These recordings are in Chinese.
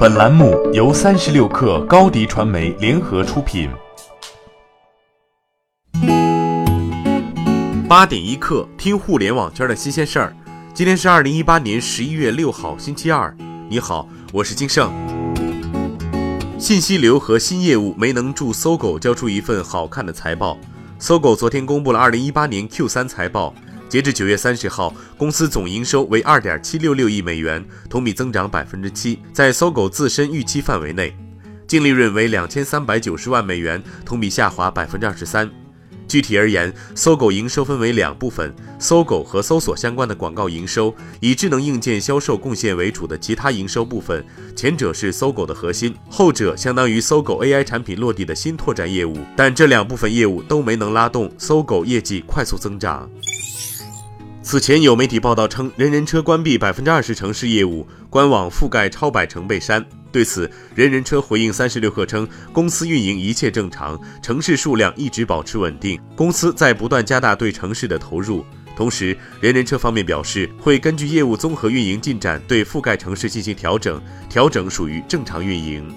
本栏目由三十六氪高低传媒联合出品。八点一刻，听互联网圈的新鲜事儿。今天是二零一八年十一月六号，星期二。你好，我是金盛。信息流和新业务没能助搜狗交出一份好看的财报。搜狗昨天公布了二零一八年 Q 三财报。截至九月三十号，公司总营收为二点七六六亿美元，同比增长百分之七，在搜狗自身预期范围内。净利润为两千三百九十万美元，同比下滑百分之二十三。具体而言，搜狗营收分为两部分：搜狗和搜索相关的广告营收，以智能硬件销售贡献为主的其他营收部分。前者是搜狗的核心，后者相当于搜狗 AI 产品落地的新拓展业务。但这两部分业务都没能拉动搜狗业绩快速增长。此前有媒体报道称，人人车关闭百分之二十城市业务，官网覆盖超百城被删。对此，人人车回应三十六氪称，公司运营一切正常，城市数量一直保持稳定，公司在不断加大对城市的投入。同时，人人车方面表示，会根据业务综合运营进展，对覆盖城市进行调整，调整属于正常运营。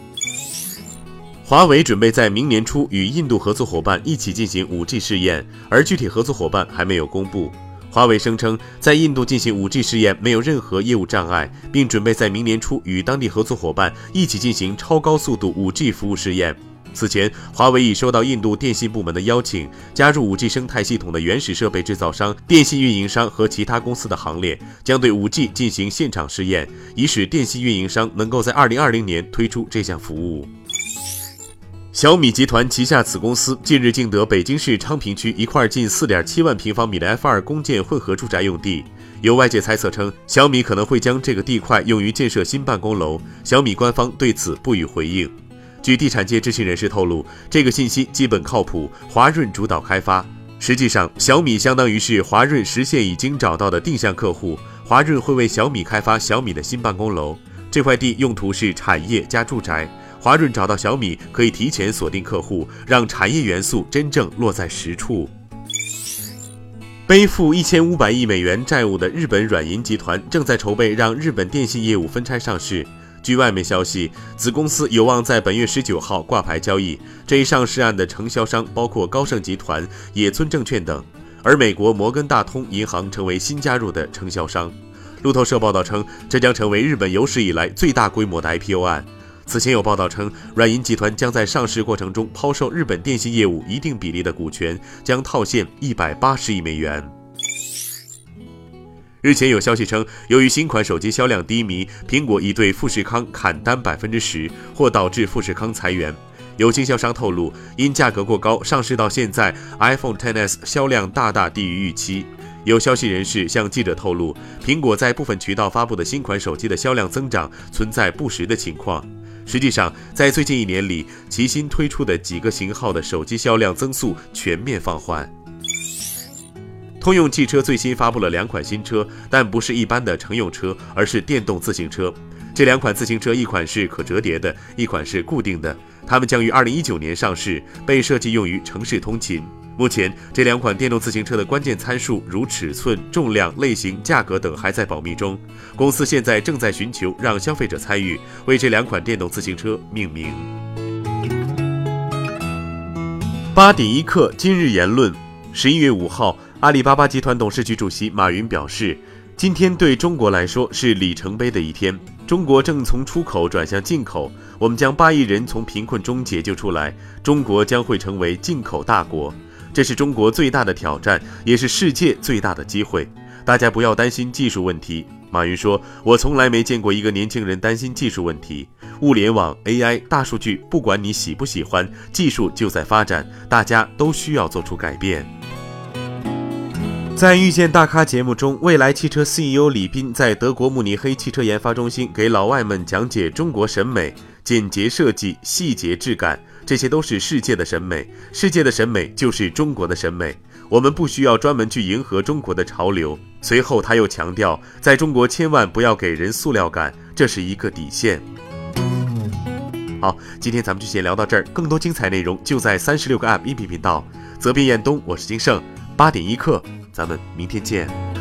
华为准备在明年初与印度合作伙伴一起进行五 G 试验，而具体合作伙伴还没有公布。华为声称，在印度进行 5G 试验没有任何业务障碍，并准备在明年初与当地合作伙伴一起进行超高速度 5G 服务试验。此前，华为已收到印度电信部门的邀请，加入 5G 生态系统的原始设备制造商、电信运营商和其他公司的行列，将对 5G 进行现场试验，以使电信运营商能够在2020年推出这项服务。小米集团旗下子公司近日竞得北京市昌平区一块近四点七万平方米的 F 二公建混合住宅用地，有外界猜测称小米可能会将这个地块用于建设新办公楼。小米官方对此不予回应。据地产界知情人士透露，这个信息基本靠谱，华润主导开发。实际上，小米相当于是华润实现已经找到的定向客户，华润会为小米开发小米的新办公楼。这块地用途是产业加住宅。华润找到小米，可以提前锁定客户，让产业元素真正落在实处。背负一千五百亿美元债务的日本软银集团正在筹备让日本电信业务分拆上市。据外媒消息，子公司有望在本月十九号挂牌交易。这一上市案的承销商包括高盛集团、野村证券等，而美国摩根大通银行成为新加入的承销商。路透社报道称，这将成为日本有史以来最大规模的 IPO 案。此前有报道称，软银集团将在上市过程中抛售日本电信业务一定比例的股权，将套现一百八十亿美元。日前有消息称，由于新款手机销量低迷，苹果已对富士康砍单百分之十，或导致富士康裁员。有经销商透露，因价格过高，上市到现在，iPhone XS 销量大大低于预期。有消息人士向记者透露，苹果在部分渠道发布的新款手机的销量增长存在不实的情况。实际上，在最近一年里，其新推出的几个型号的手机销量增速全面放缓。通用汽车最新发布了两款新车，但不是一般的乘用车，而是电动自行车。这两款自行车，一款是可折叠的，一款是固定的。它们将于二零一九年上市，被设计用于城市通勤。目前，这两款电动自行车的关键参数，如尺寸、重量、类型、价格等，还在保密中。公司现在正在寻求让消费者参与，为这两款电动自行车命名。八点一刻，今日言论：十一月五号，阿里巴巴集团董事局主席马云表示，今天对中国来说是里程碑的一天。中国正从出口转向进口，我们将八亿人从贫困中解救出来，中国将会成为进口大国。这是中国最大的挑战，也是世界最大的机会。大家不要担心技术问题。马云说：“我从来没见过一个年轻人担心技术问题。物联网、AI、大数据，不管你喜不喜欢，技术就在发展，大家都需要做出改变。”在遇见大咖节目中，蔚来汽车 CEO 李斌在德国慕尼黑汽车研发中心给老外们讲解中国审美：简洁设计、细节质感。这些都是世界的审美，世界的审美就是中国的审美。我们不需要专门去迎合中国的潮流。随后他又强调，在中国千万不要给人塑料感，这是一个底线。好，今天咱们就先聊到这儿，更多精彩内容就在三十六个 App 音频频道。责编：彦东，我是金盛，八点一刻，咱们明天见。